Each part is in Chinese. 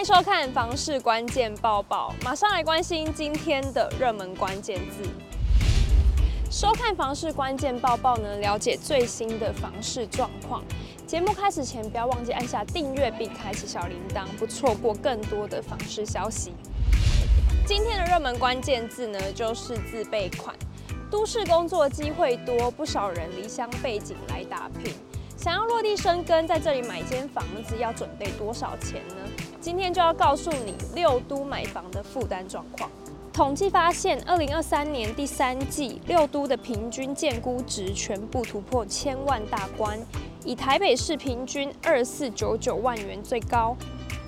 欢迎收看房市关键报报，马上来关心今天的热门关键字。收看房市关键报报呢，了解最新的房市状况。节目开始前，不要忘记按下订阅并开启小铃铛，不错过更多的房市消息。今天的热门关键字呢，就是自备款。都市工作机会多，不少人离乡背井来打拼，想要落地生根，在这里买间房子要准备多少钱呢？今天就要告诉你六都买房的负担状况。统计发现，二零二三年第三季六都的平均建估值全部突破千万大关，以台北市平均二四九九万元最高。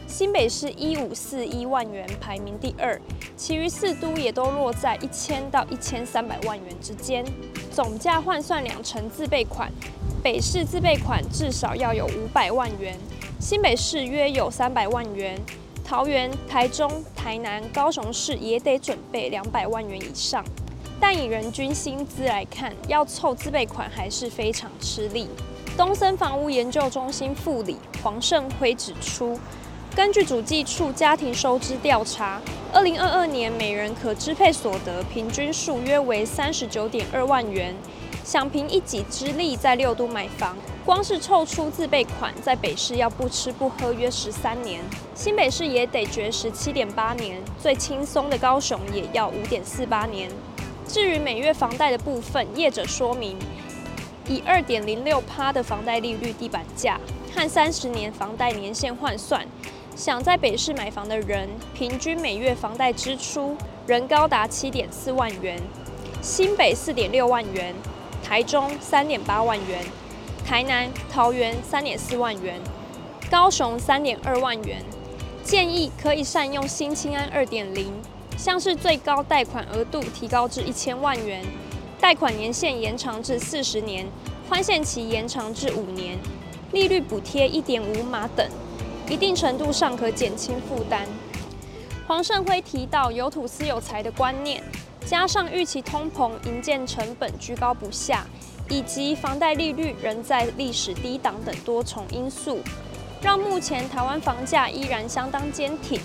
新北市一五四一万元排名第二，其余四都也都落在一千到一千三百万元之间。总价换算两成自备款，北市自备款至少要有五百万元，新北市约有三百万元，桃园、台中、台南、高雄市也得准备两百万元以上。但以人均薪资来看，要凑自备款还是非常吃力。东森房屋研究中心副理黄胜辉指出。根据主计处家庭收支调查，二零二二年每人可支配所得平均数约为三十九点二万元。想凭一己之力在六都买房，光是凑出自备款，在北市要不吃不喝约十三年，新北市也得绝食七点八年，最轻松的高雄也要五点四八年。至于每月房贷的部分，业者说明，以二点零六趴的房贷利率地板价和三十年房贷年限换算。想在北市买房的人，平均每月房贷支出仍高达七点四万元，新北四点六万元，台中三点八万元，台南、桃园三点四万元，高雄三点二万元。建议可以善用新青安二点零，像是最高贷款额度提高至一千万元，贷款年限延长至四十年，宽限期延长至五年，利率补贴一点五码等。一定程度上可减轻负担。黄胜辉提到，有土斯有财的观念，加上预期通膨、营建成本居高不下，以及房贷利率仍在历史低档等多重因素，让目前台湾房价依然相当坚挺。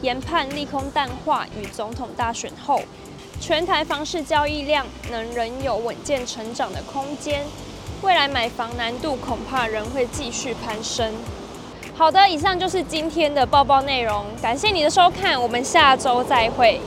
研判利空淡化与总统大选后，全台房市交易量能仍有稳健成长的空间，未来买房难度恐怕仍会继续攀升。好的，以上就是今天的报报内容，感谢你的收看，我们下周再会。